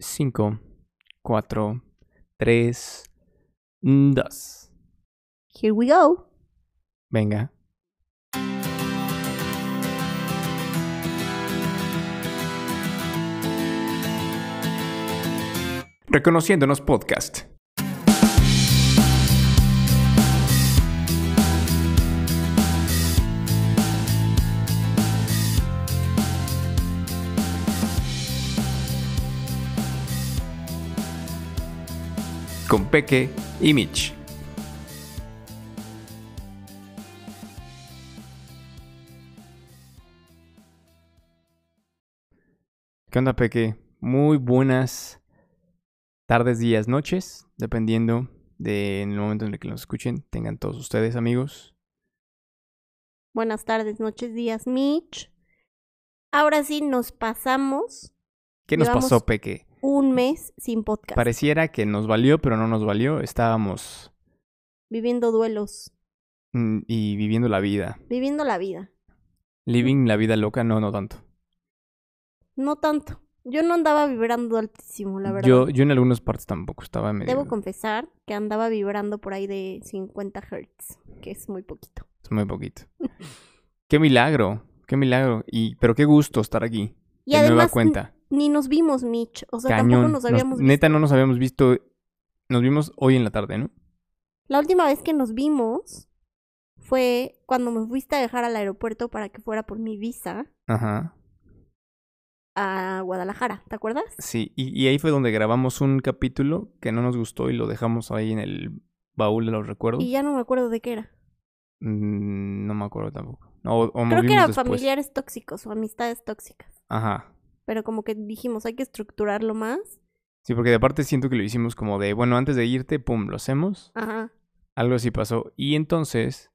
5, 4, 3, 2. Here we go. Venga. Reconociéndonos podcast. Con Peque y Mitch. ¿Qué onda, Peque? Muy buenas tardes, días, noches, dependiendo de en el momento en el que nos escuchen. Tengan todos ustedes, amigos. Buenas tardes, noches, días, Mitch. Ahora sí nos pasamos ¿Qué nos Llevamos- pasó, Peque? Un mes sin podcast. Pareciera que nos valió, pero no nos valió. Estábamos Viviendo duelos. mm, y viviendo la vida. Viviendo la vida. Living la vida loca, no, no tanto. No tanto. Yo no andaba vibrando altísimo, la verdad. Yo, yo en algunas partes tampoco estaba medio... Debo confesar que andaba vibrando por ahí de 50 hertz, que es muy poquito. Es muy poquito. qué milagro, qué milagro. Y, pero qué gusto estar aquí. Y de nueva cuenta. Ni nos vimos, Mitch. O sea, Cañón. tampoco nos Nos- habíamos visto. Neta, no nos habíamos visto. Nos vimos hoy en la tarde, ¿no? La última vez que nos vimos fue cuando me fuiste a dejar al aeropuerto para que fuera por mi visa Ajá. a Guadalajara, ¿te acuerdas? Sí, y, y ahí fue donde grabamos un capítulo que no nos gustó y lo dejamos ahí en el baúl de los recuerdos. Y ya no me acuerdo de qué era. Mm, no me acuerdo tampoco. O, o nos Creo que eran después. familiares tóxicos o amistades tóxicas. Ajá. Pero como que dijimos, hay que estructurarlo más. Sí, porque de aparte siento que lo hicimos como de, bueno, antes de irte, pum, lo hacemos. Ajá. Algo así pasó. Y entonces,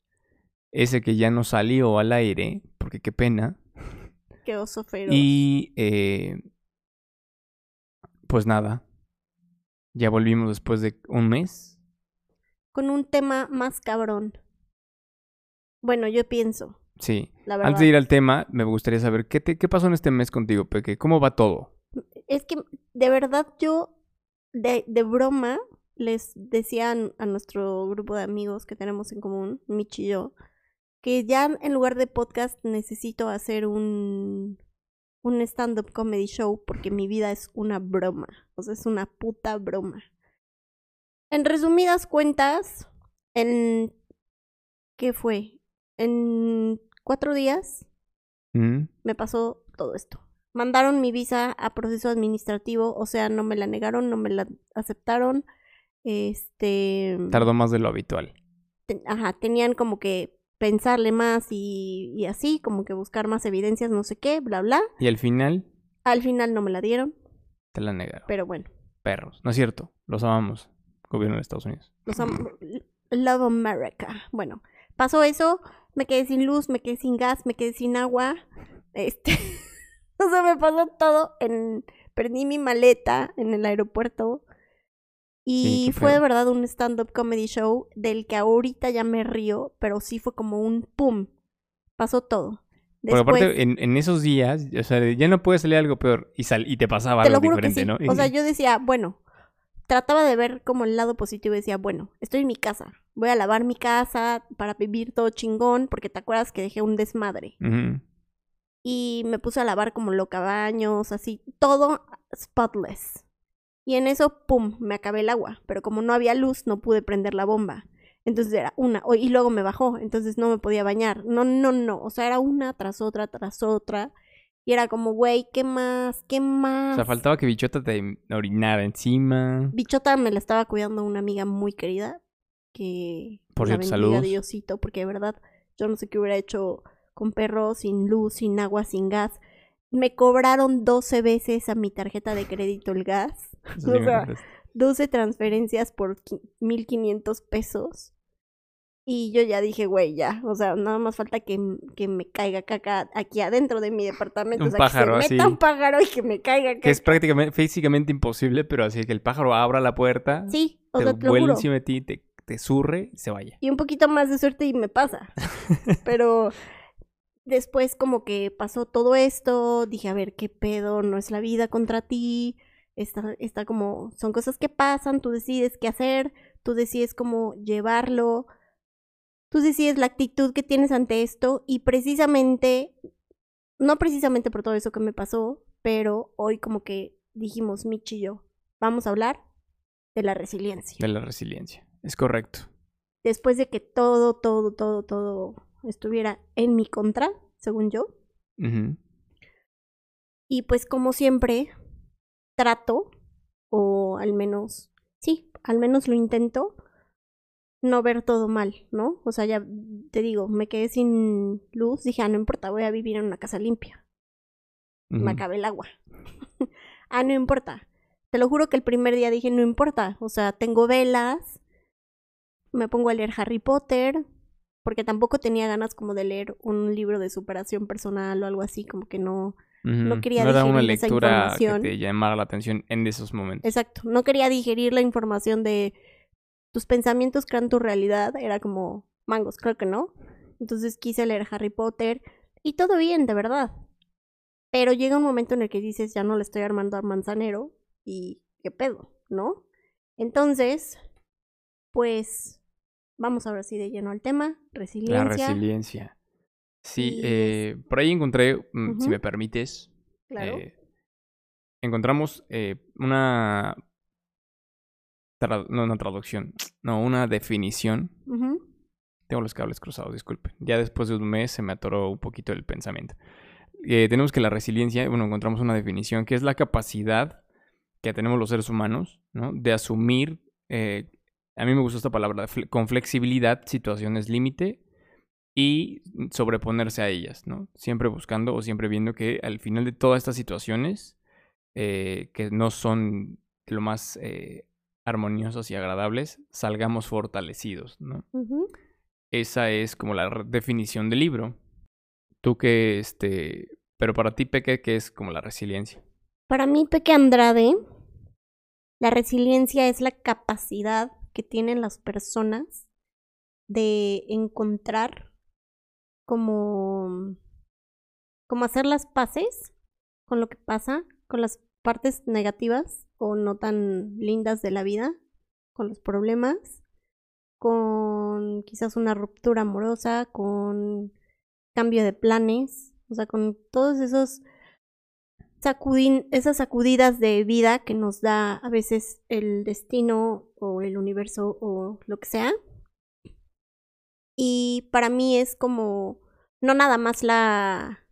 ese que ya no salió al aire, porque qué pena. Qué oso feroz. Y eh, pues nada. Ya volvimos después de un mes. Con un tema más cabrón. Bueno, yo pienso, Sí. la. Antes de ir al tema, me gustaría saber qué, te, qué pasó en este mes contigo, Peque. ¿Cómo va todo? Es que de verdad yo, de, de broma, les decía a, nuestro grupo de amigos que tenemos en común, Mitch y yo, que ya en lugar de podcast necesito hacer un, un stand-up comedy show porque mi vida es una broma. O sea, es una puta broma. En resumidas cuentas, en... ¿Qué fue? En cuatro días ¿Mm? me pasó todo esto. Mandaron mi visa a proceso administrativo, o sea, no me la negaron, no me la aceptaron. Este, Tardó más de lo habitual. ajá, tenían como que pensarle más y, y así, como que buscar más evidencias, no sé qué, bla, bla. Y al final, Al final no me la dieron, te la negaron. pero bueno, Perros. No es cierto. Los amamos. Gobierno de Estados Unidos. los am- Love America. Bueno, pasó eso, me quedé sin luz, me quedé sin gas, me quedé sin agua. Este, o sea, me pasó todo en perdí mi maleta en el aeropuerto. Y fue de verdad un stand-up comedy show del que ahorita ya me río, pero sí fue como un pum. Pasó todo. Después, aparte, en, en esos días, o sea, ya no puede salir algo peor y, sal, y te pasaba te algo lo juro que diferente, sí. ¿no? O sea, yo decía, bueno, trataba de ver como el lado positivo y decía, bueno, estoy en mi casa. Voy a lavar mi casa para vivir todo chingón, porque te acuerdas que dejé un desmadre. Y me puse a lavar como loca baños, así, todo spotless. Y en eso, pum, me acabé el agua. Pero como no había luz, no pude prender la bomba. Entonces era una, y luego me bajó, entonces no me podía bañar. No, no, no. O sea, era una tras otra, tras otra. Y era como, güey, ¿qué más? ¿Qué más? O sea, faltaba que Bichota te orinara encima. Bichota me la estaba cuidando una amiga muy querida. Que Por cierto, saludos. Diosito, porque de verdad, yo no sé qué hubiera hecho con perros, sin luz, sin agua, sin gas. Me cobraron 12 veces a mi tarjeta de crédito el gas. O sí me sea, contaste. 12 transferencias por qui- 1500 pesos. Y yo ya dije, güey, ya. O sea, nada más falta que, que me caiga caca aquí adentro de mi departamento. Un o sea, pájaro, que se meta así. un pájaro y que me caiga caca. Que es prácticamente, físicamente imposible, pero así que el pájaro abra la puerta, Sí, o te sea, te juro. encima de ti, te, te zurre y se vaya. Y un poquito más de suerte y me pasa. Pero después como que pasó todo esto, dije, a ver, ¿qué pedo? No es la vida contra ti. está, está como, son cosas que pasan, tú decides qué hacer, tú decides cómo llevarlo, tú decides la actitud que tienes ante esto y precisamente, no precisamente por todo eso que me pasó, pero hoy como que dijimos Mitch y yo, vamos a hablar de la resiliencia. De la resiliencia, es correcto. Después de que todo, todo, todo, todo estuviera en mi contra, según yo. Y pues como siempre, trato, o al menos, sí, al menos lo intento, no ver todo mal, ¿no? O sea, ya te digo, me quedé sin luz, dije, ah, no importa, voy a vivir en una casa limpia. Me acabé el agua. ah, no importa. Te lo juro que el primer día dije, no importa. O sea, tengo velas, me pongo a leer Harry Potter, porque tampoco tenía ganas como de leer un libro de superación personal o algo así, como que no, no quería no era una lectura que te llamara la atención en esos momentos. Exacto, no quería digerir la información de tus pensamientos crean tu realidad, era como mangos, creo que no. Entonces quise leer Harry Potter y todo bien, de verdad. Pero llega un momento en el que dices, ya no le estoy armando a manzanero y qué pedo, ¿no? Entonces, pues vamos a ver si de lleno al tema, resiliencia. La resiliencia. Sí, eh, por ahí encontré, mm, si me permites, claro. Eh, encontramos eh, una, no una traducción, no, una definición. Tengo los cables cruzados, disculpen. Ya después de un mes se me atoró un poquito el pensamiento. tenemos que la resiliencia, bueno, encontramos una definición que es la capacidad que tenemos los seres humanos, ¿no? De asumir, a mí me gusta esta palabra, con flexibilidad, situaciones límite y sobreponerse a ellas, ¿no? Siempre buscando o siempre viendo que al final de todas estas situaciones, eh, que no son lo más eh, armoniosas y agradables, salgamos fortalecidos, ¿no? Esa es como la definición del libro. Tú que, este, pero para ti, Peque, ¿qué es como la resiliencia? Para mí, Peque Andrade, la resiliencia es la capacidad que tienen las personas de encontrar como, como hacer las paces con lo que pasa, con las partes negativas o no tan lindas de la vida, con los problemas, con quizás una ruptura amorosa, con cambio de planes, o sea, con todos esos sacudin esas sacudidas de vida que nos da a veces el destino o el universo o lo que sea. Y para mí es como, no nada más la,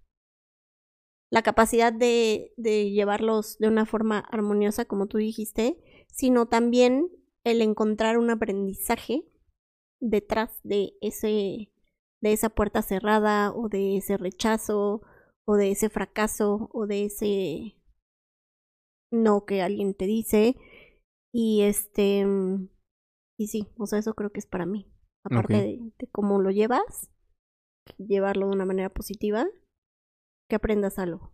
la capacidad de, de llevarlos de una forma armoniosa, como tú dijiste, sino también el encontrar un aprendizaje detrás de ese de esa puerta cerrada o de ese rechazo o de ese fracaso o de ese no que alguien te dice. Y este y sí, o sea, eso creo que es para mí. Aparte de, cómo lo llevas, llevarlo de una manera positiva, que aprendas algo.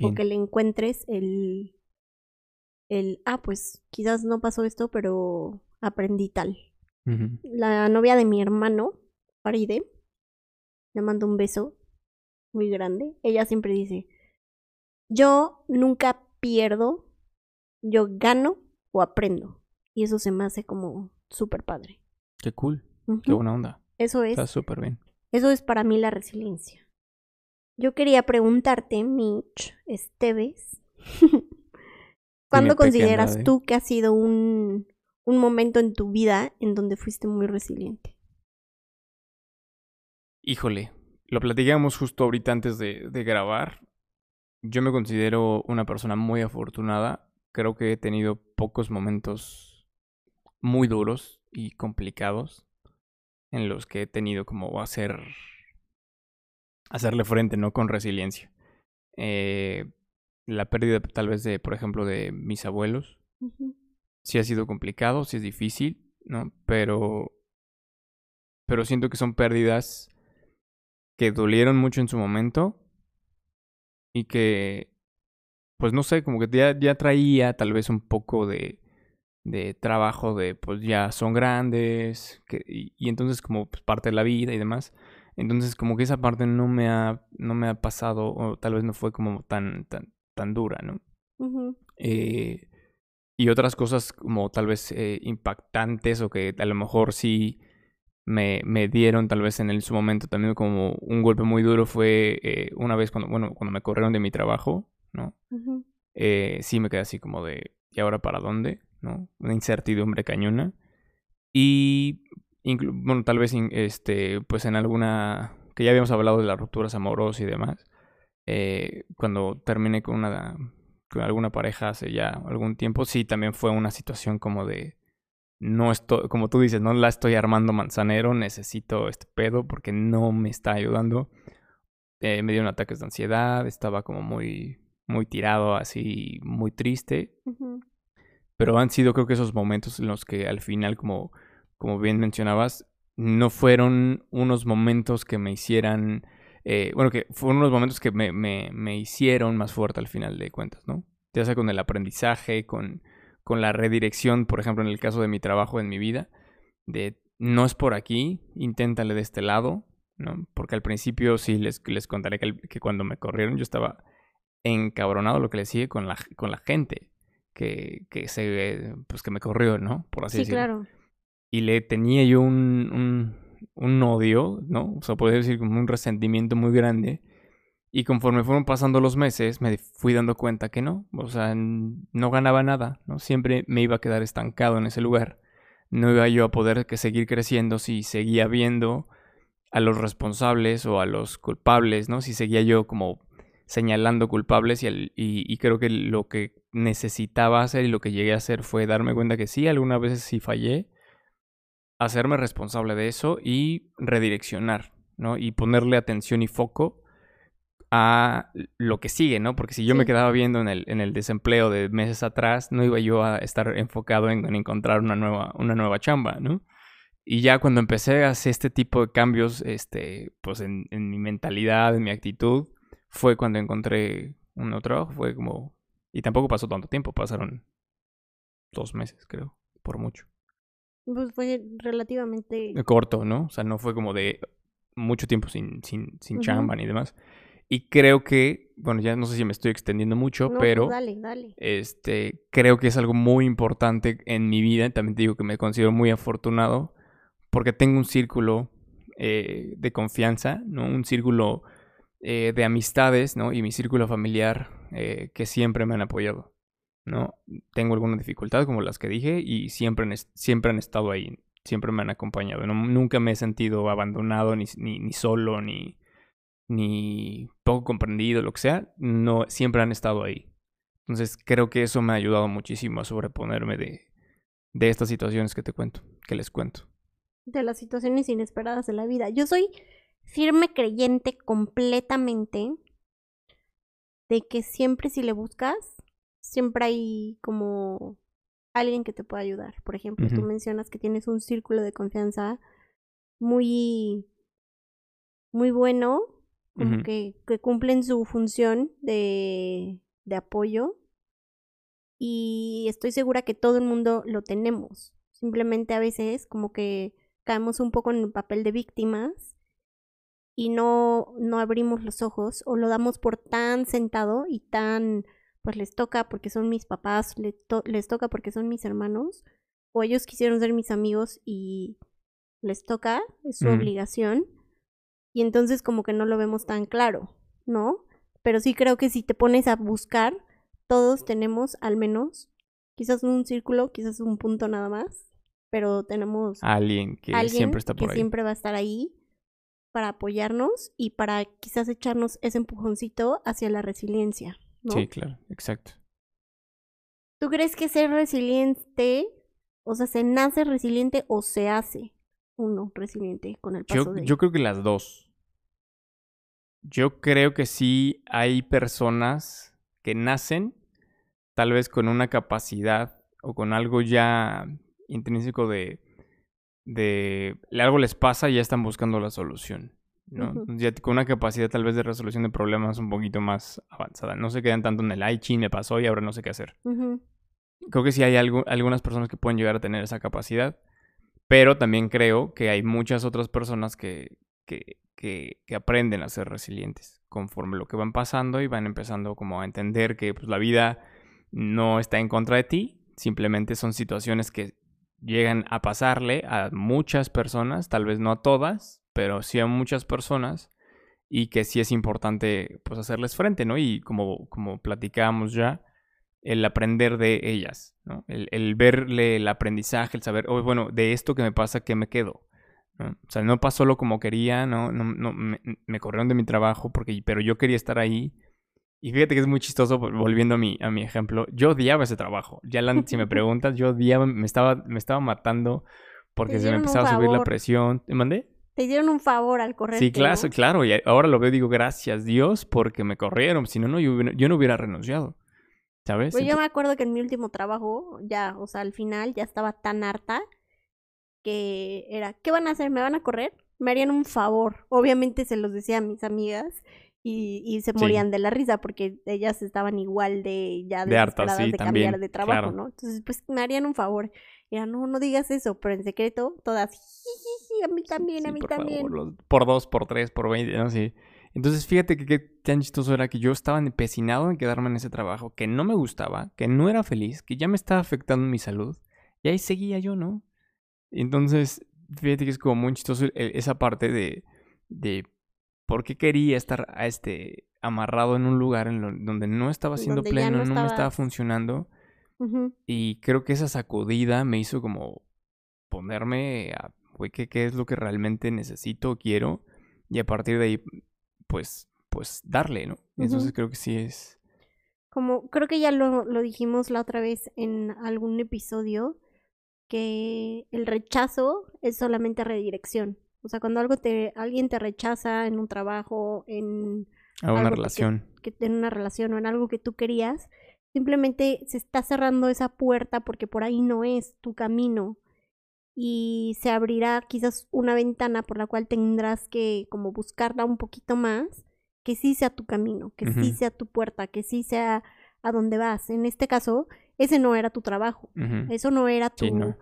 O que le encuentres el, el, ah, pues quizás no pasó esto, pero aprendí tal. La novia de mi hermano, Faride, le mando un beso muy grande. Ella siempre dice, yo nunca pierdo, yo gano o aprendo. Y eso se me hace como súper padre. Qué cool. Qué buena onda. Eso es. Está súper bien. Eso es para mí la resiliencia. Yo quería preguntarte, Mitch Esteves, ¿cuándo consideras tú que ha sido un, un momento en tu vida en donde fuiste muy resiliente? Híjole, lo platicamos justo ahorita antes de, de grabar. Yo me considero una persona muy afortunada. Creo que he tenido pocos momentos muy duros y complicados en los que he tenido como hacer hacerle frente, ¿no? Con resiliencia. Eh, la pérdida tal vez de, por ejemplo, de mis abuelos. Sí ha sido complicado, sí es difícil, ¿no? Pero, pero siento que son pérdidas que dolieron mucho en su momento y que, pues no sé, como que ya, ya traía tal vez un poco de, de trabajo de pues ya son grandes que, y, entonces como pues, parte de la vida y demás entonces como que esa parte no me ha no me ha pasado o tal vez no fue como tan tan tan dura no Eh, y otras cosas como tal vez eh, impactantes o que a lo mejor sí me, me, dieron tal vez en el, su momento también como un golpe muy duro fue eh, una vez cuando, bueno, cuando me corrieron de mi trabajo, ¿no? sí me quedé así como de, ¿y ahora para dónde? ¿No? Una incertidumbre cañona. Y, bueno, tal vez este, pues en alguna, que ya habíamos hablado de las rupturas amorosas y demás, cuando terminé con una con alguna pareja hace ya algún tiempo, sí, también fue una situación como de, no estoy, como tú dices, no la estoy armando manzanero, necesito este pedo porque no me está ayudando. Eh, me dieron ataques de ansiedad, estaba como muy, muy tirado, así, muy triste. Pero han sido creo que esos momentos en los que al final, como, como bien mencionabas, no fueron unos momentos que me hicieran eh, bueno, que fueron unos momentos que me, me, me, hicieron más fuerte al final de cuentas, ¿no? Ya sea con el aprendizaje, con, con la redirección, por ejemplo, en el caso de mi trabajo en mi vida, de no es por aquí, inténtale de este lado, ¿no? Porque al principio sí les, les contaré que, que cuando me corrieron yo estaba encabronado, lo que le sigue, con la, con la gente que, que, se, pues que me corrió, ¿no? Por así sí, decirlo. claro. Y le tenía yo un, un odio, ¿no? O sea, podría decir como un resentimiento muy grande. Y conforme fueron pasando los meses, me fui dando cuenta que no, o sea, no ganaba nada, ¿no? Siempre me iba a quedar estancado en ese lugar. No iba yo a poder que seguir creciendo si seguía viendo a los responsables o a los culpables, ¿no? Si seguía yo como señalando culpables y, y, creo que lo que necesitaba hacer y lo que llegué a hacer fue darme cuenta que sí, algunas veces sí fallé, hacerme responsable de eso y redireccionar, ¿no? Y ponerle atención y foco a lo que sigue, ¿no? Porque si yo me quedaba viendo en el, en el desempleo de meses atrás, no iba yo a estar enfocado en, encontrar una nueva, una nueva chamba, ¿no? Y ya cuando empecé a hacer este tipo de cambios, este, pues en, en mi mentalidad, en mi actitud, fue cuando encontré un nuevo trabajo, fue como... Y tampoco pasó tanto tiempo, pasaron dos meses, creo, por mucho. Pues fue relativamente... Corto, ¿no? O sea, no fue como de mucho tiempo sin, sin, sin chamba ni demás. Y creo que, bueno, ya no sé si me estoy extendiendo mucho, no, pero pues dale, dale. este creo que es algo muy importante en mi vida. También te digo que me considero muy afortunado porque tengo un círculo eh, de confianza, ¿no? Un círculo eh, de amistades, ¿no? Y mi círculo familiar eh, que siempre me han apoyado. ¿No? Tengo alguna dificultad, como las que dije, y siempre han, siempre han estado ahí, siempre me han acompañado. nunca me he sentido abandonado, ni, ni, solo, ni, ni poco comprendido, lo que sea. No, siempre han estado ahí. Entonces creo que eso me ha ayudado muchísimo a sobreponerme de, de estas situaciones que te cuento, que les cuento. De las situaciones inesperadas de la vida. Yo soy firme creyente completamente de que siempre si le buscas, siempre hay como alguien que te pueda ayudar. Por ejemplo, tú mencionas que tienes un círculo de confianza muy, muy bueno, como que, que cumplen su función de, de apoyo. Y estoy segura que todo el mundo lo tenemos. Simplemente a veces como que caemos un poco en el papel de víctimas y no, no abrimos los ojos o lo damos por tan sentado y tan pues les toca porque son mis papás, les, toca porque son mis hermanos, o ellos quisieron ser mis amigos y les toca, es su obligación, y entonces como que no lo vemos tan claro, ¿no? Pero sí creo que si te pones a buscar, todos tenemos al menos, quizás un círculo, quizás un punto nada más, pero tenemos alguien que siempre está por que siempre va a estar ahí para apoyarnos y para quizás echarnos ese empujoncito hacia la resiliencia. Sí, claro, exacto. ¿Tú crees que ser resiliente, o sea, se nace resiliente o se hace uno resiliente con el paso yo, de... Yo creo que las dos. Yo creo que sí hay personas que nacen tal vez con una capacidad o con algo ya intrínseco de, de algo les pasa y ya están buscando la solución. ¿No? Ya con una capacidad tal vez de resolución de problemas un poquito más avanzada. No se quedan tanto en el, ay, chin, me pasó y ahora no sé qué hacer. Creo que sí hay algo, algunas personas que pueden llegar a tener esa capacidad, pero también creo que hay muchas otras personas que, que, que, que aprenden a ser resilientes conforme lo que van pasando y van empezando como a entender que pues, la vida no está en contra de ti, simplemente son situaciones que llegan a pasarle a muchas personas, tal vez no a todas, pero sí a muchas personas y que sí es importante pues hacerles frente, ¿no? Y como, como platicábamos ya, el aprender de ellas, ¿no? El, verle el aprendizaje, el saber, oh, bueno, de esto que me pasa, ¿qué me quedo? O sea, no pasó lo como quería, ¿no? no, no me, corrieron de mi trabajo, porque, pero yo quería estar ahí. Y fíjate que es muy chistoso, volviendo a mi, a mi ejemplo, yo odiaba ese trabajo. Ya si me preguntas, yo odiaba, me estaba, me estaba matando porque se me empezaba a subir la presión. ¿Te mandé? Te hicieron un favor al correr. Sí, claro, claro. Y ahora lo veo y digo, gracias Dios porque me corrieron. Si no, no yo, yo no hubiera renunciado. ¿Sabes? Pues yo me acuerdo que en mi último trabajo, ya, o sea, al final ya estaba tan harta que era, ¿qué van a hacer? ¿Me van a correr? Me harían un favor. Obviamente se los decía a mis amigas y, y se morían de la risa porque ellas estaban igual de ya de hartas, sí, de cambiar de trabajo, ¿no? Entonces, pues me harían un favor. Y era, no, no digas eso, pero en secreto, todas, a mí también, a mí también. por dos, por tres, por veinte, ¿no? Sí. Entonces, fíjate que qué tan chistoso era que yo estaba empecinado en quedarme en ese trabajo, que no me gustaba, que no era feliz, que ya me estaba afectando mi salud. Y ahí seguía yo, ¿no? Entonces, fíjate que es como muy chistoso esa parte de, de por qué quería estar a este, amarrado en un lugar en donde no estaba siendo pleno, no, me estaba funcionando. Y creo que esa sacudida me hizo como ponerme a, güey, ¿qué, ¿qué, es lo que realmente necesito, quiero? Y a partir de ahí, pues, pues darle, ¿no? Entonces creo que sí es... Como, creo que ya lo, lo dijimos la otra vez en algún episodio, que el rechazo es solamente redirección. O sea, cuando algo te, alguien te rechaza en un trabajo, en una relación. Que, en una relación o en algo que tú querías, simplemente se está cerrando esa puerta porque por ahí no es tu camino. Y se abrirá quizás una ventana por la cual tendrás que como buscarla un poquito más, que sí sea tu camino, que sí sea tu puerta, que sí sea a donde vas. En este caso, ese no era tu trabajo, eso no era tu,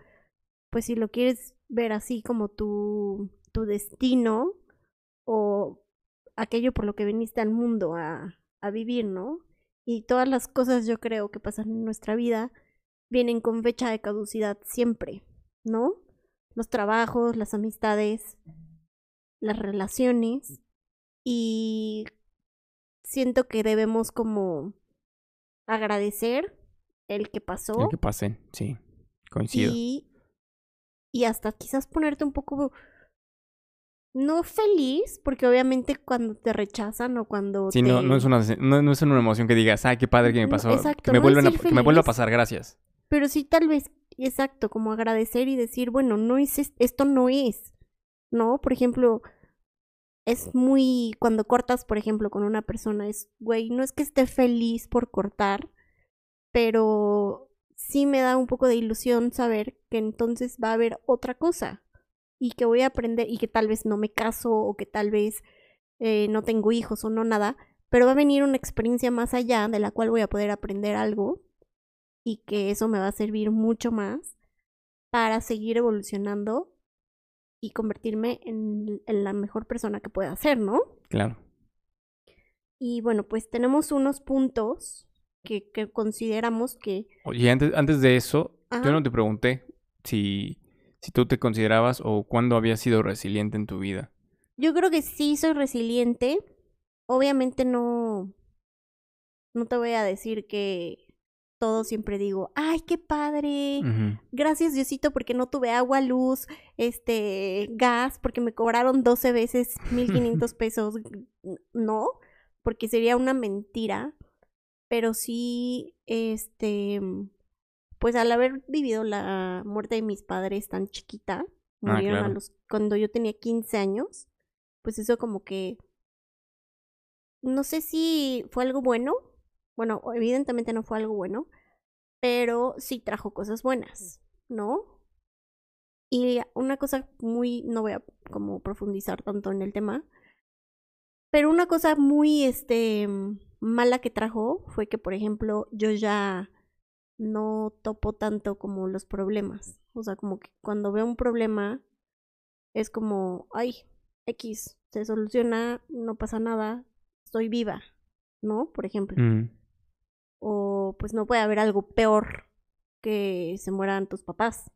pues si lo quieres ver así como tu, tu destino o aquello por lo que viniste al mundo a, a vivir, ¿no? Y todas las cosas yo creo que pasan en nuestra vida vienen con fecha de caducidad siempre, ¿no? Los trabajos, las amistades, las relaciones y siento que debemos como agradecer el que pasó. El que pase, sí, coincido. Y, y hasta quizás ponerte un poco no feliz, porque obviamente cuando te rechazan o cuando sí, no, no, es una, no, es una emoción que digas, ay, qué padre que me pasó, exacto, que, me vuelven a, que me vuelva a pasar, gracias. Pero sí tal vez, exacto, como agradecer y decir, bueno, no es, esto no es, ¿no? Por ejemplo, es muy, cuando cortas, por ejemplo, con una persona, es, güey, no es que esté feliz por cortar, pero sí me da un poco de ilusión saber que entonces va a haber otra cosa y que voy a aprender y que tal vez no me caso o que tal vez eh, no tengo hijos o no nada, pero va a venir una experiencia más allá de la cual voy a poder aprender algo y que eso me va a servir mucho más para seguir evolucionando y convertirme en, en la mejor persona que pueda ser, ¿no? Claro. Y bueno, pues tenemos unos puntos que, que consideramos que... Oye, antes, antes de eso, yo no te pregunté si, si tú te considerabas o cuándo habías sido resiliente en tu vida. Yo creo que sí soy resiliente. Obviamente no... No te voy a decir que todo siempre digo, ay, qué padre, gracias Diosito porque no tuve agua, luz, este, gas, porque me cobraron 12 veces 1500 pesos. No, porque sería una mentira pero sí, este, pues al haber vivido la muerte de mis padres tan chiquita, ah, murieron a los, cuando yo tenía 15 años, pues eso como que, no sé si fue algo bueno, bueno, evidentemente no fue algo bueno, pero sí trajo cosas buenas, ¿no? Y una cosa muy, no voy a como profundizar tanto en el tema, pero una cosa muy, este, mala que trajo fue que, por ejemplo, yo ya no topo tanto como los problemas. O sea, como que cuando veo un problema es como, ay, X, se soluciona, no pasa nada, estoy viva, ¿no? Por ejemplo. Mm. o pues no puede haber algo peor que se mueran tus papás.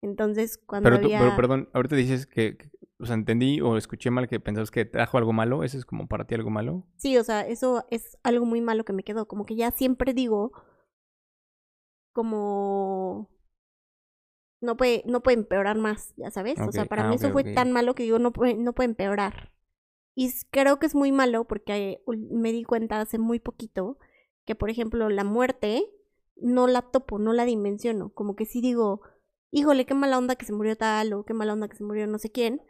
Entonces, cuando pero, pero perdón, ahorita dices que, o sea, entendí o escuché mal que pensabas que trajo algo malo, ¿eso es como para ti algo malo? Sí, o sea, eso es algo muy malo que me quedó, como que ya siempre digo como no puede, no puede empeorar más, ya sabes. o sea, para ah, mí eso fue tan malo que digo, no puede, no puede empeorar. Y creo que es muy malo porque me di cuenta hace muy poquito que, por ejemplo, la muerte no la topo, no la dimensiono. Como que sí digo, híjole, qué mala onda que se murió tal o qué mala onda que se murió no sé quién.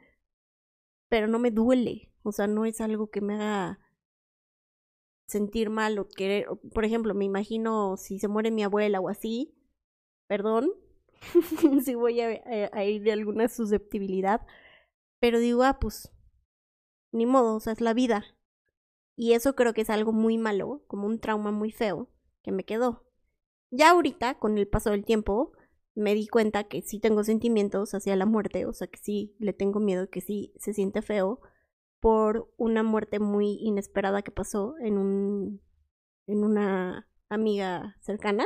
Pero no me duele. O sea, no es algo que me haga sentir mal o querer. Por ejemplo, me imagino si se muere mi abuela o así. Perdón, si voy a, eh, a, ir de alguna susceptibilidad. Pero digo, ah, pues, ni modo, o sea, es la vida. Y eso creo que es algo muy malo, como un trauma muy feo que me quedó. Ya ahorita, con el paso del tiempo, me di cuenta que sí tengo sentimientos hacia la muerte, o sea, que sí le tengo miedo, que sí se siente feo por una muerte muy inesperada que pasó en un en una amiga cercana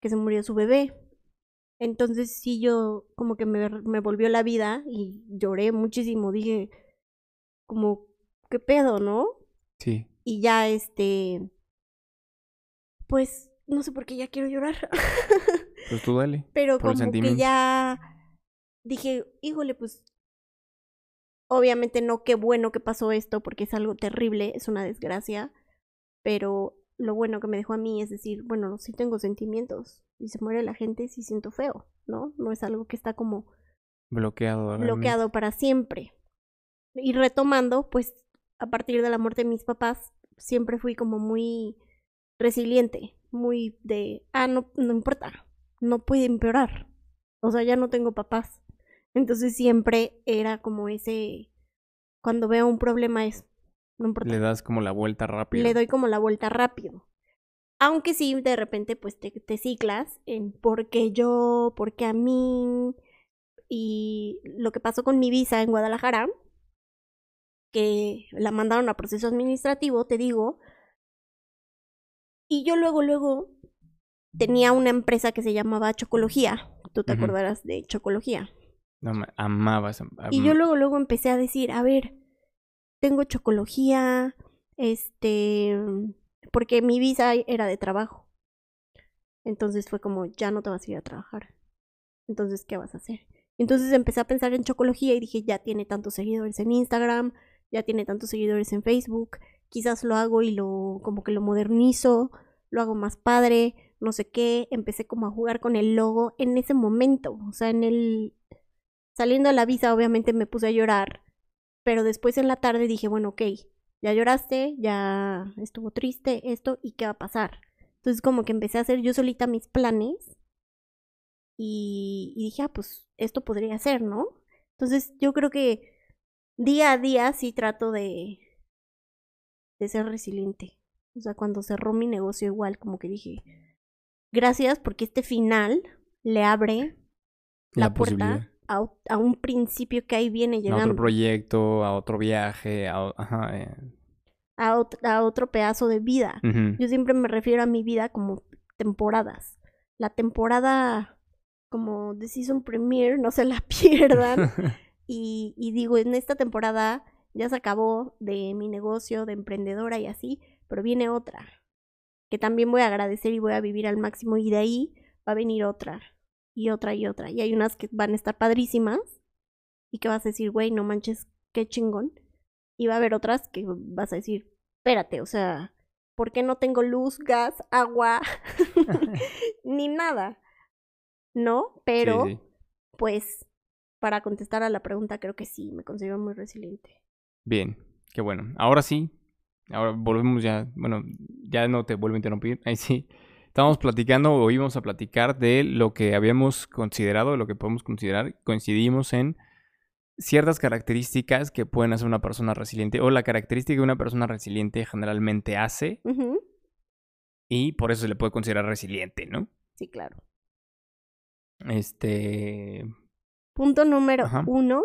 que se murió su bebé entonces sí yo como que me, me volvió la vida y lloré muchísimo. Dije, como, ¿qué pedo, no? Sí. Y ya este, pues no sé por qué ya quiero llorar. Pues tú dale. Pero como que ya dije, híjole, pues obviamente no, qué bueno que pasó esto porque es algo terrible, es una desgracia, pero lo bueno que me dejó a mí es decir, bueno, sí tengo sentimientos, y se muere la gente, sí siento feo, ¿no? No es algo que está como bloqueado. Bloqueado para siempre. Y retomando, pues a partir de la muerte de mis papás, siempre fui como muy resiliente, muy de, ah, no, no importa, no puede empeorar. O sea, ya no tengo papás. Entonces siempre era como ese, cuando veo un problema es, no importa. Le das como la vuelta rápido. Le doy como la vuelta rápido. Aunque sí, de repente, pues te, te ciclas en por qué yo, por qué a mí. Y lo que pasó con mi visa en Guadalajara, que la mandaron a proceso administrativo, te digo. Y yo luego, luego tenía una empresa que se llamaba Chocología. Tú te acordarás de Chocología. No, me amabas. y yo luego, luego empecé a decir, a ver, tengo Chocología, este porque mi visa era de trabajo. Entonces fue como, ya no te vas a ir a trabajar. Entonces, ¿qué vas a hacer? Entonces empecé a pensar en chocología y dije, ya tiene tantos seguidores en Instagram, ya tiene tantos seguidores en Facebook, quizás lo hago y lo como que lo modernizo, lo hago más padre, no sé qué, empecé como a jugar con el logo en ese momento, o sea, en el saliendo a la visa obviamente me puse a llorar, pero después en la tarde dije, bueno, ok, ya lloraste, ya estuvo triste esto y qué va a pasar. Entonces como que empecé a hacer yo solita mis planes y, dije, ah, pues esto podría ser, ¿no? Entonces yo creo que día a día sí trato de, de ser resiliente. O sea, cuando cerró mi negocio igual, como que dije, gracias porque este final le abre la, puerta a, un principio que ahí viene llegando. A otro proyecto, a otro viaje, a, ajá, eh. a, otro pedazo de vida. Yo siempre me refiero a mi vida como temporadas. La temporada como de season premiere, no se la pierdan. y, y digo, en esta temporada ya se acabó de mi negocio de emprendedora y así, pero viene otra que también voy a agradecer y voy a vivir al máximo y de ahí va a venir otra y otra y otra. Y hay unas que van a estar padrísimas y que vas a decir, güey, no manches, qué chingón. Y va a haber otras que vas a decir, espérate, o sea, ¿por qué no tengo luz, gas, agua, ni nada? ¿No? Pero, pues, para contestar a la pregunta, creo que sí, me considero muy resiliente. Bien, qué bueno. Ahora sí, ahora volvemos ya, bueno, ya no te vuelvo a interrumpir, ahí sí. Estábamos platicando o íbamos a platicar de lo que habíamos considerado, lo que podemos considerar. Coincidimos en ciertas características que pueden hacer una persona resiliente o la característica que una persona resiliente generalmente hace. Y por eso se le puede considerar resiliente, ¿no? Sí, claro. Este. Punto número uno.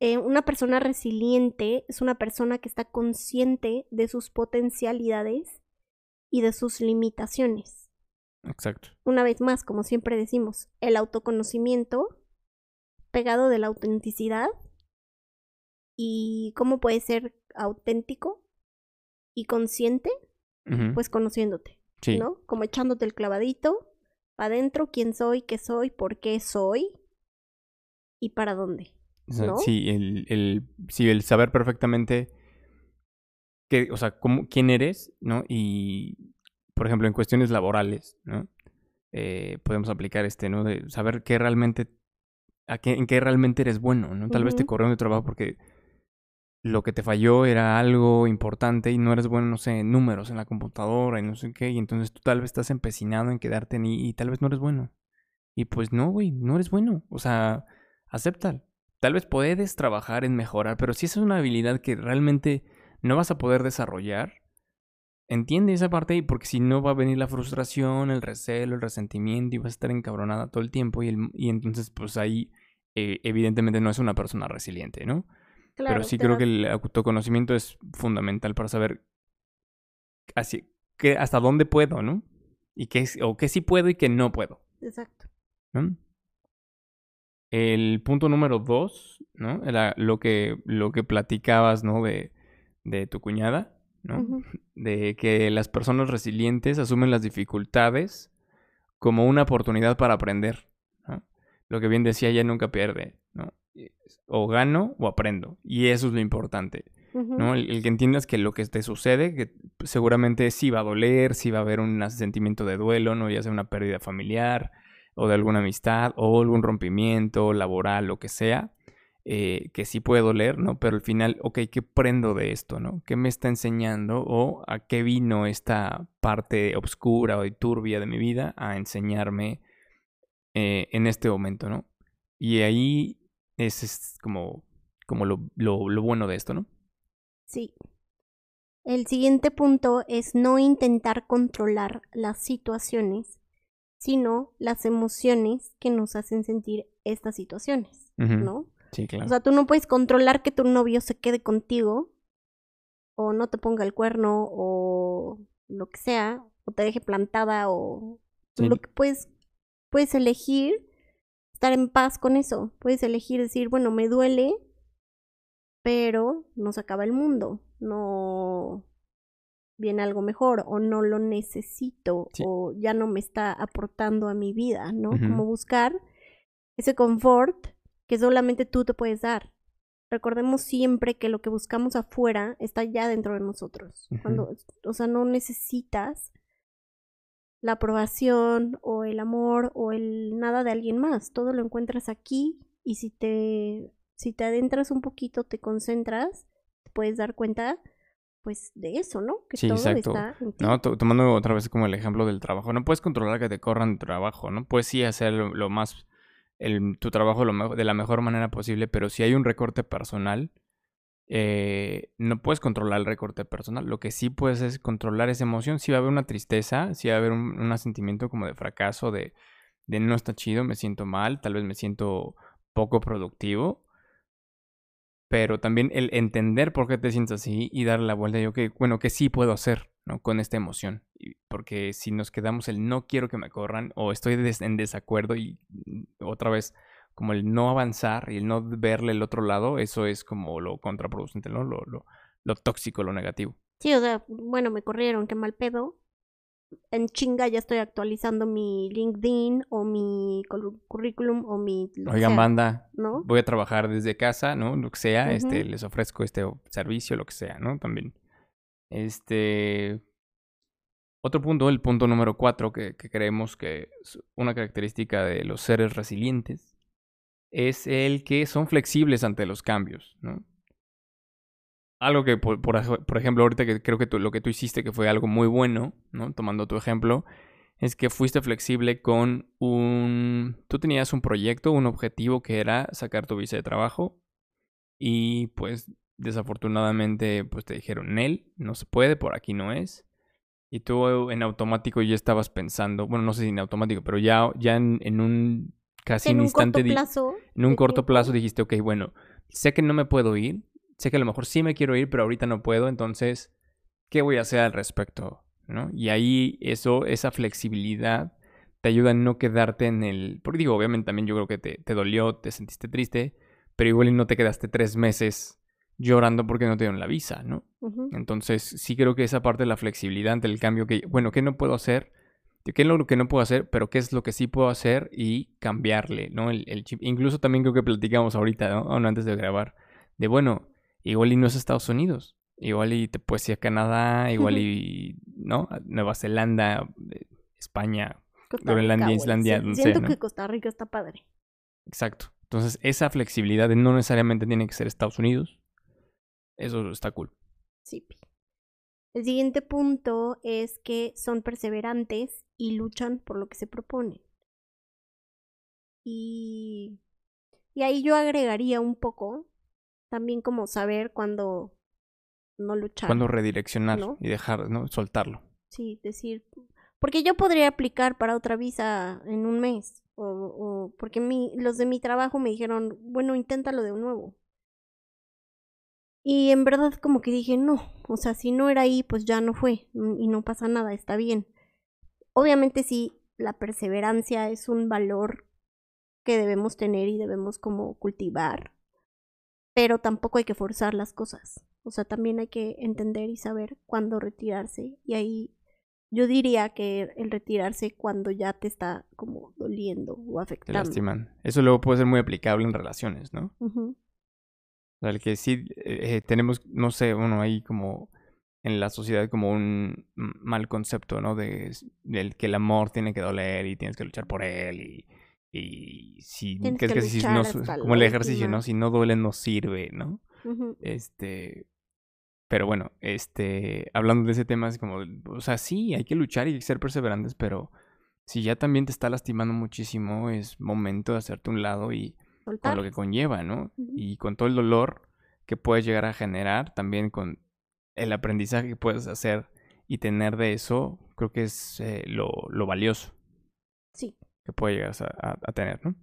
Eh, una persona resiliente es una persona que está consciente de sus potencialidades y de sus limitaciones. Exacto. Una vez más, como siempre decimos, el autoconocimiento pegado de la autenticidad y cómo puedes ser auténtico y consciente, pues conociéndote, sí. ¿no? Como echándote el clavadito para adentro, quién soy, qué soy, por qué soy y para dónde. ¿no? Sí, el, el, sí, el saber perfectamente que, o sea, cómo, quién eres, ¿no? Y, por ejemplo, en cuestiones laborales, ¿no? Eh, podemos aplicar este, ¿no? De saber qué realmente, a qué, en qué realmente eres bueno, ¿no? Tal vez te corrieron de trabajo porque lo que te falló era algo importante y no eres bueno, no sé, en números en la computadora y no sé qué, y entonces tú tal vez estás empecinado en quedarte en y, y tal vez no eres bueno. Y pues no, güey, no eres bueno. O sea, acepta. Tal vez puedes trabajar en mejorar, pero si esa es una habilidad que realmente no vas a poder desarrollar, entiende esa parte porque si no va a venir la frustración, el recelo, el resentimiento y vas a estar encabronada todo el tiempo y, y entonces pues ahí eh, evidentemente no es una persona resiliente, ¿no? Pero sí creo que el autoconocimiento es fundamental para saber así, que hasta dónde puedo, ¿no? Y qué, o qué sí puedo y qué no puedo. Exacto. El punto número dos, ¿no? Era lo que, lo que platicabas, ¿no? De, de tu cuñada, ¿no? De que las personas resilientes asumen las dificultades como una oportunidad para aprender. ¿no? Lo que bien decía, ella nunca pierde, ¿no? o gano o aprendo. Y eso es lo importante. ¿no? El, que entiendas que lo que te sucede, que seguramente sí va a doler, sí va a haber un sentimiento de duelo, ¿no? Ya sea una pérdida familiar, o de alguna amistad, o algún rompimiento laboral, lo que sea, eh, que sí puede doler, ¿no? Pero al final, ok, ¿qué prendo de esto, ¿no? ¿Qué me está enseñando? ¿O a qué vino esta parte oscura o turbia de mi vida a enseñarme eh, en este momento, ¿no? Y ahí ese es como, como lo, lo, bueno de esto, ¿no? Sí. El siguiente punto es no intentar controlar las situaciones, sino las emociones que nos hacen sentir estas situaciones, ¿no? Sí, claro. O sea, tú no puedes controlar que tu novio se quede contigo, o no te ponga el cuerno, o lo que sea, o te deje plantada, o lo que puedes, puedes elegir estar en paz con eso. Puedes elegir decir, bueno, me duele, pero no se acaba el mundo, no viene algo mejor o no lo necesito o ya no me está aportando a mi vida, ¿no? Como buscar ese confort que solamente tú te puedes dar. Recordemos siempre que lo que buscamos afuera está ya dentro de nosotros. Cuando, o sea, no necesitas la aprobación o el amor o el nada de alguien más. Todo lo encuentras aquí y si te, si te adentras un poquito, te concentras, te puedes dar cuenta pues de eso, ¿no? Que sí, exacto. No, tomando otra vez como el ejemplo del trabajo, no puedes controlar que te corran trabajo, ¿no? Puedes sí hacer lo, más, el, tu trabajo de la mejor manera posible, pero si hay un recorte personal, eh, no puedes controlar el recorte personal. Lo que sí puedes es controlar esa emoción. Si va a haber una tristeza, si va a haber un, sentimiento como de fracaso, de, de no está chido, me siento mal, tal vez me siento poco productivo. Pero también el entender por qué te sientes así y darle la vuelta y, que bueno, que sí puedo hacer, ¿no? Con esta emoción. Porque si nos quedamos el no quiero que me corran o estoy en desacuerdo y mm, otra vez como el no avanzar y el no verle el otro lado, eso es como lo contraproducente, ¿no? Lo, lo, lo tóxico, lo negativo. Sí, o sea, bueno, me corrieron, qué mal pedo. En chinga ya estoy actualizando mi LinkedIn o mi currículum o mi... Oigan, banda, ¿no? voy a trabajar desde casa, ¿no? Lo que sea, este, les ofrezco este servicio, lo que sea, ¿no? También. Este... Otro punto, el punto número cuatro, que, que creemos que es una característica de los seres resilientes, es el que son flexibles ante los cambios, ¿no? Algo que, por, por, ejemplo, ahorita que creo que lo que tú hiciste, que fue algo muy bueno, ¿no? Tomando tu ejemplo, es que fuiste flexible con un... Tú tenías un proyecto, un objetivo que era sacar tu visa de trabajo y pues desafortunadamente pues te dijeron, Nel, no se puede, por aquí no es. Y tú en automático ya estabas pensando, bueno, no sé si en automático, pero ya, ya en un casi en un instante. Corto plazo en un corto plazo dijiste, ok, bueno, sé que no me puedo ir, sé que a lo mejor sí me quiero ir, pero ahorita no puedo, entonces, ¿qué voy a hacer al respecto? ¿no? Y ahí eso, esa flexibilidad te ayuda a no quedarte en el... Porque digo, obviamente también yo creo que te, te dolió, te sentiste triste, pero igual no te quedaste tres meses llorando porque no te dieron la visa, ¿no? Entonces sí creo que esa parte de la flexibilidad ante el cambio que, bueno, ¿qué no puedo hacer? ¿Qué es lo que no puedo hacer? Pero ¿qué es lo que sí puedo hacer? Y cambiarle, ¿no? El, el chip. Incluso también creo que platicamos ahorita, ¿no? antes de grabar. De bueno, igual y no es Estados Unidos. Igual y te puedes ir a Canadá, igual y, ¿no? Nueva Zelanda, eh, España, Groenlandia, Islandia. Siento que Costa Rica está padre. Exacto. Entonces, esa flexibilidad de no necesariamente tiene que ser Estados Unidos, eso está cool. Sí. El siguiente punto es que son perseverantes y luchan por lo que se proponen. Y, y ahí yo agregaría un poco también como saber cuándo no luchar. Cuándo redireccionar y dejar, ¿no? Soltarlo. Sí, decir, porque yo podría aplicar para otra visa en un mes. O, o porque mi, los de mi trabajo me dijeron, bueno, inténtalo de nuevo. Y en verdad como que dije, no, o sea, si no era ahí, pues ya no fue y no pasa nada, está bien. Obviamente sí, la perseverancia es un valor que debemos tener y debemos como cultivar, pero tampoco hay que forzar las cosas. O sea, también hay que entender y saber cuándo retirarse y ahí yo diría que el retirarse cuando ya te está como doliendo o afectando. Te lastiman. Eso luego puede ser muy aplicable en relaciones, ¿no? O sea, el que sí eh, tenemos, no sé, bueno, ahí como en la sociedad como un mal concepto, ¿no? De, del que el amor tiene que doler y tienes que luchar por él y, y si que, que si no, como el ejercicio, ¿no? Si no duele no sirve, ¿no? Este, pero bueno, este, hablando de ese tema, es como, o sea, sí, hay que luchar y ser perseverantes, pero si ya también te está lastimando muchísimo, es momento de hacerte un lado y con lo que conlleva, ¿no? Y con todo el dolor que puedes llegar a generar, también con el aprendizaje que puedes hacer y tener de eso, creo que es eh, lo, lo, valioso. Sí. Que puede llegar a, tener, ¿no?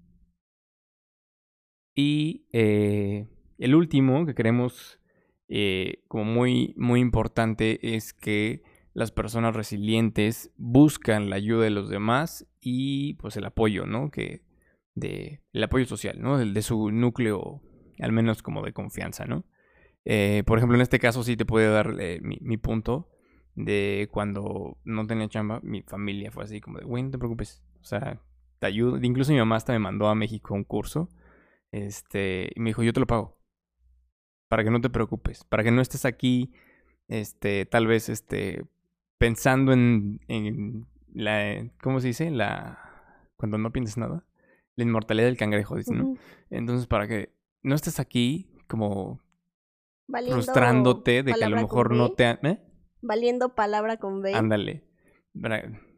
Y eh, el último que queremos eh, como muy, muy importante es que las personas resilientes buscan la ayuda de los demás y pues el apoyo, ¿no? Que de el apoyo social, ¿no? El de su núcleo, al menos como de confianza, ¿no? Eh, por ejemplo, en este caso sí te puedo dar mi, mi, punto de cuando no tenía chamba, mi familia fue así como de, güey, no te preocupes, o sea, te ayudo. Incluso mi mamá hasta me mandó a México un curso, este, y me dijo, yo te lo pago para que no te preocupes, para que no estés aquí, este, tal vez, este, pensando en, en la, ¿cómo se dice? La, cuando no piensas nada, la inmortalidad del cangrejo, dice, ¿no? Entonces, para que no estés aquí como frustrándote de que a lo mejor no te... ¿eh? Valiendo palabra con B. Ándale.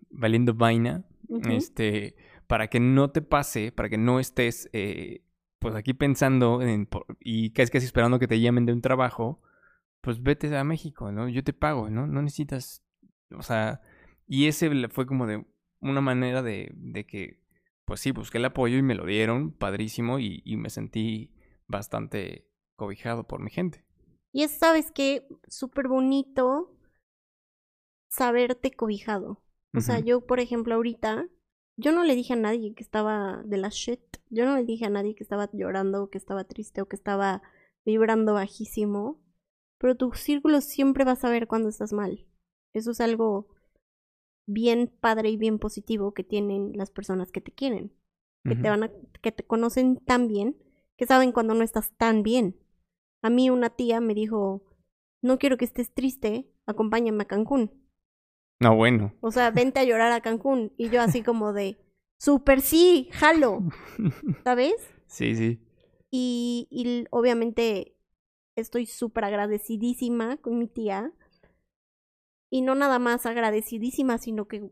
Valiendo vaina. Este, para que no te pase, para que no estés eh, pues aquí pensando en, y casi casi esperando que te llamen de un trabajo, pues vete a México, ¿no? Yo te pago, ¿no? No necesitas, o sea, y ese fue como de una manera de, de que, pues sí, busqué el apoyo y me lo dieron, padrísimo, y, y me sentí bastante cobijado por mi gente. Y es, sabes qué, súper bonito saberte cobijado. O sea, yo, por ejemplo, ahorita yo no le dije a nadie que estaba de la shit. Yo no le dije a nadie que estaba llorando, que estaba triste o que estaba vibrando bajísimo. Pero tu círculo siempre va a saber cuando estás mal. Eso es algo bien padre y bien positivo que tienen las personas que te quieren. Que te van a, que te conocen tan bien que saben cuando no estás tan bien. A mí una tía me dijo, no quiero que estés triste, acompáñame a Cancún. No, bueno. O sea, vente a llorar a Cancún. Y yo así como de, super sí, jalo. ¿Sabes? Sí, sí. Y, y obviamente estoy súper agradecidísima con mi tía. Y no nada más agradecidísima, sino que,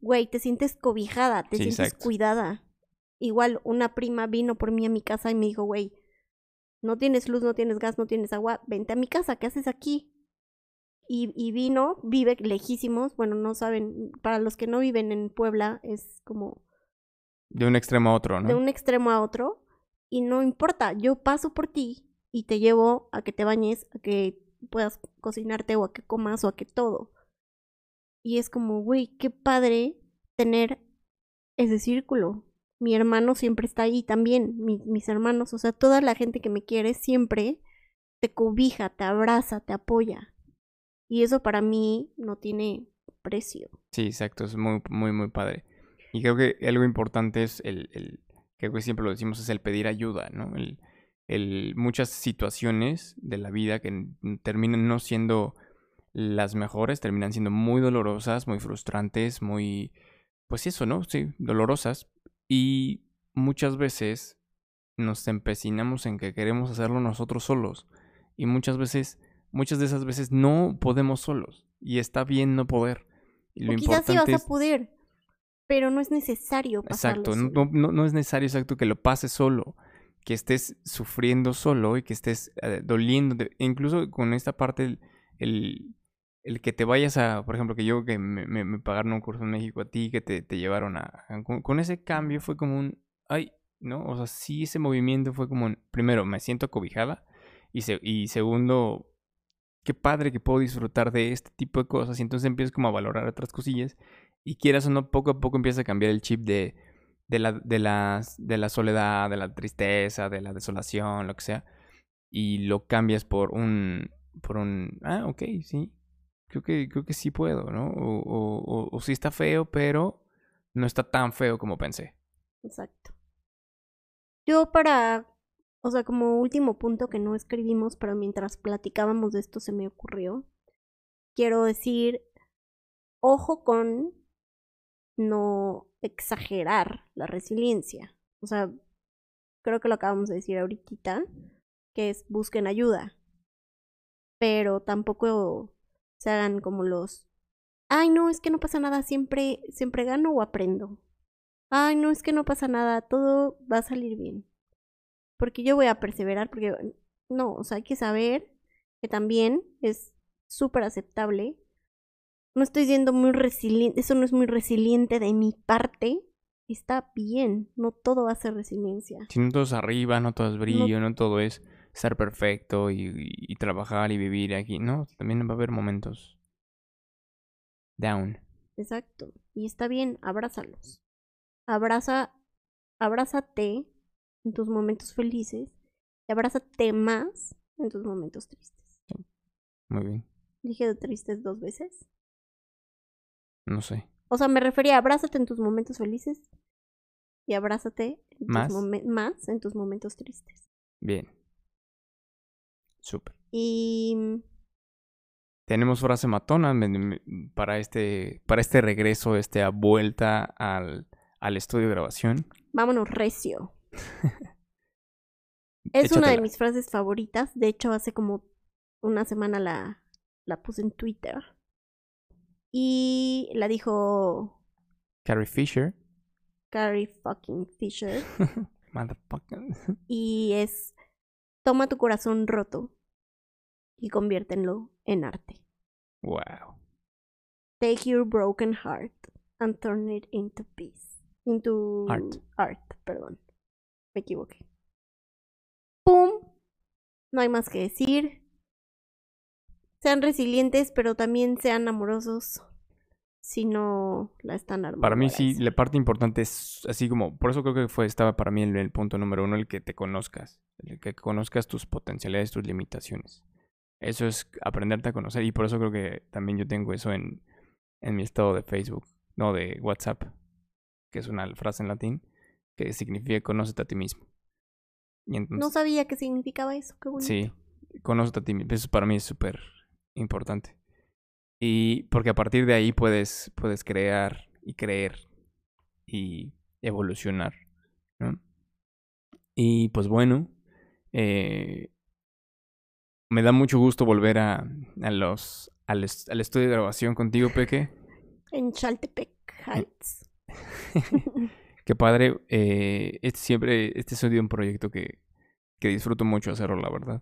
güey, te sientes cobijada, te sientes cuidada. Igual una prima vino por mí a mi casa y me dijo, güey, no tienes luz, no tienes gas, no tienes agua, vente a mi casa, ¿qué haces aquí? Y, vino, vive lejísimos, bueno, no saben, para los que no viven en Puebla es como... De un extremo a otro, ¿no? De un extremo a otro, y no importa, yo paso por ti y te llevo a que te bañes, a que puedas cocinarte o a que comas o a que todo. Y es como, güey, qué padre tener ese círculo. Mi hermano siempre está ahí también, mis hermanos, o sea, toda la gente que me quiere siempre te cobija, te abraza, te apoya. Y eso para mí no tiene precio. Sí, exacto, es muy, muy, muy padre. Y creo que algo importante es el, el creo que siempre lo decimos, es el pedir ayuda, ¿no? El, el, muchas situaciones de la vida que terminan no siendo las mejores, terminan siendo muy dolorosas, muy frustrantes, muy, pues eso, ¿no? Sí, dolorosas. Y muchas veces nos empecinamos en que queremos hacerlo nosotros solos. Y muchas veces, muchas de esas veces no podemos solos. Y está bien no poder. Y lo quizás sí vas a poder, pero no es necesario pasarlo Exacto, No, no, no, es necesario exacto que lo pases solo, que estés sufriendo solo y que estés eh, doliendo. Incluso con esta parte, el, el, que te vayas a, por ejemplo, que yo que me, me, pagaron un curso en México a ti, que te, te llevaron a... Con, ese cambio fue como un... Ay, ¿no? O sea, sí ese movimiento fue como, primero, me siento cobijada y, y segundo, qué padre que puedo disfrutar de este tipo de cosas. Y entonces empiezas como a valorar otras cosillas. Y quieras o no, poco a poco empieza a cambiar el chip de, de, la, de, las, de la soledad, de la tristeza, de la desolación, lo que sea. Y lo cambias por un, por un, ah, ok, sí. Creo que, creo que sí puedo, ¿no? O, o, o sí está feo, pero no está tan feo como pensé. Exacto. Yo para o sea, como último punto que no escribimos, pero mientras platicábamos de esto se me ocurrió. Quiero decir, ojo con no exagerar la resiliencia. O sea, creo que lo acabamos de decir ahorita, que es busquen ayuda. Pero tampoco se hagan como los, ay, no, es que no pasa nada, siempre, siempre gano o aprendo. Ay, no, es que no pasa nada, todo va a salir bien porque yo voy a perseverar, porque no, o sea, hay que saber que también es súper aceptable. No estoy siendo muy resiliente, eso no es muy resiliente de mi parte. Está bien, no todo va a ser resiliencia. Si no todo es arriba, no todo es brillo, no, todo es ser perfecto y, y, trabajar y vivir aquí. No, también va a haber momentos down. Exacto. Y está bien, abrázalos. Abraza, abrázate en tus momentos felices y abrázate más en tus momentos tristes. Muy bien. ¿Dije de tristes dos veces? No sé. O sea, me refería a abrázate en tus momentos felices y abrázate ¿Más? más en tus momentos tristes. Bien. Súper. Y tenemos frase matona para este para este regreso, esta vuelta al, al estudio de grabación. Vámonos recio. es una de mis frases favoritas. De hecho, hace como una semana la, la puse en Twitter. Y la dijo. Carrie Fisher. Carrie fucking Fisher. Motherfucker. y es. Toma tu corazón roto y conviértenlo en arte. Wow. Take your broken heart and turn it into peace. Into art. Art, perdón me equivoqué. ¡Pum! No hay más que decir. Sean resilientes, pero también sean amorosos si no la están armando. Para mí sí, la parte importante es así como, por eso creo que fue, estaba para mí el, el, punto número uno, el que te conozcas, el que conozcas tus potencialidades, tus limitaciones. Eso es aprenderte a conocer y por eso creo que también yo tengo eso en, en mi estado de Facebook, no de WhatsApp, que es una frase en latín, que significa conócete a ti mismo. no sabía qué significaba eso, qué bonito. Sí, conócete a ti mismo. Eso para mí es súper importante. Y porque a partir de ahí puedes, puedes crear y creer y evolucionar. ¿no? Y pues bueno, eh, me da mucho gusto volver a, a los, al, al estudio de grabación contigo, Peque. En Chaltepec Heights. Qué padre. Eh, este siempre, este es un proyecto que, que disfruto mucho hacerlo, la verdad.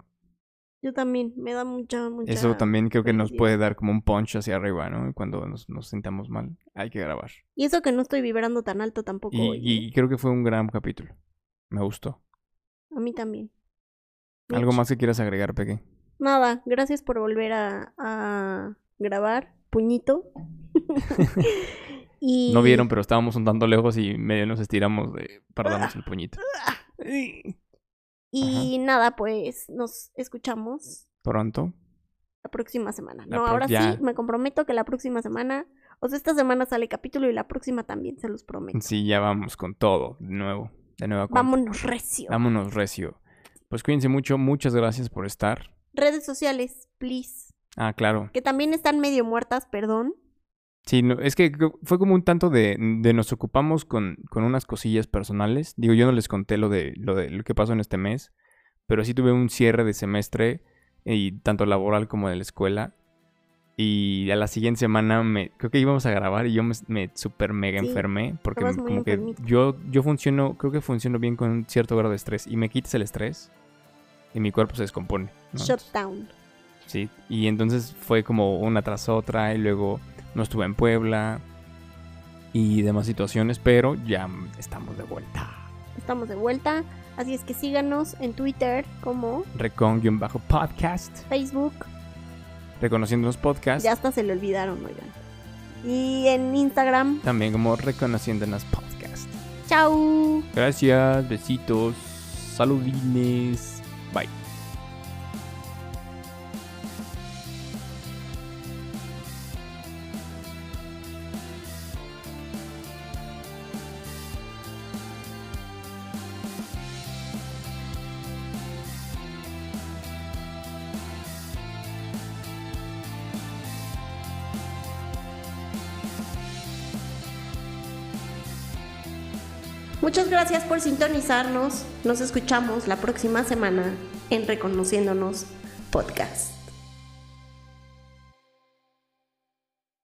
Yo también, me da mucha, mucha... Eso también creo que nos puede dar como un punch hacia arriba, ¿no? Cuando nos, nos sintamos mal, hay que grabar. Y eso que no estoy vibrando tan alto tampoco. Y, y ¿eh? creo que fue un gran capítulo. Me gustó. A mí también. ¿Algo más que quieras agregar, Peque? Nada, gracias por volver a, a grabar, puñito. y... No vieron, pero estábamos un tanto lejos y medio nos estiramos de... para darnos el puñito. Y nada, pues nos escuchamos. Pronto. La próxima semana. no, ahora sí, me comprometo que la próxima semana, o sea, esta semana sale capítulo y la próxima también, se los prometo. Sí, ya vamos con todo, de nuevo. De nuevo. Vámonos recio. Vámonos recio. Pues cuídense mucho, muchas gracias por estar. Redes sociales, please. Ah, claro. Que también están medio muertas, perdón. Sí, no, es que fue como un tanto de, de nos ocupamos con, con, unas cosillas personales. Digo, yo no les conté lo de, lo de lo que pasó en este mes, pero sí tuve un cierre de semestre, y tanto laboral como de la escuela. Y a la siguiente semana me creo que íbamos a grabar y yo me, me super mega enfermé porque como que yo yo funciono, creo que funciono bien con un cierto grado de estrés y me quitas el estrés y mi cuerpo se descompone. Shutdown. Sí, y entonces fue como una tras otra y luego no estuve en Puebla y demás situaciones, pero ya estamos de vuelta. Estamos de vuelta, así es que síganos en Twitter como Recon-podcast, Facebook, Reconociendo los podcasts. Ya hasta se le olvidaron, oigan. Y en Instagram también como Reconociéndonos podcast. Chao. Gracias, besitos, saludines, Muchas gracias por sintonizarnos. Nos escuchamos la próxima semana en Reconociéndonos Podcast.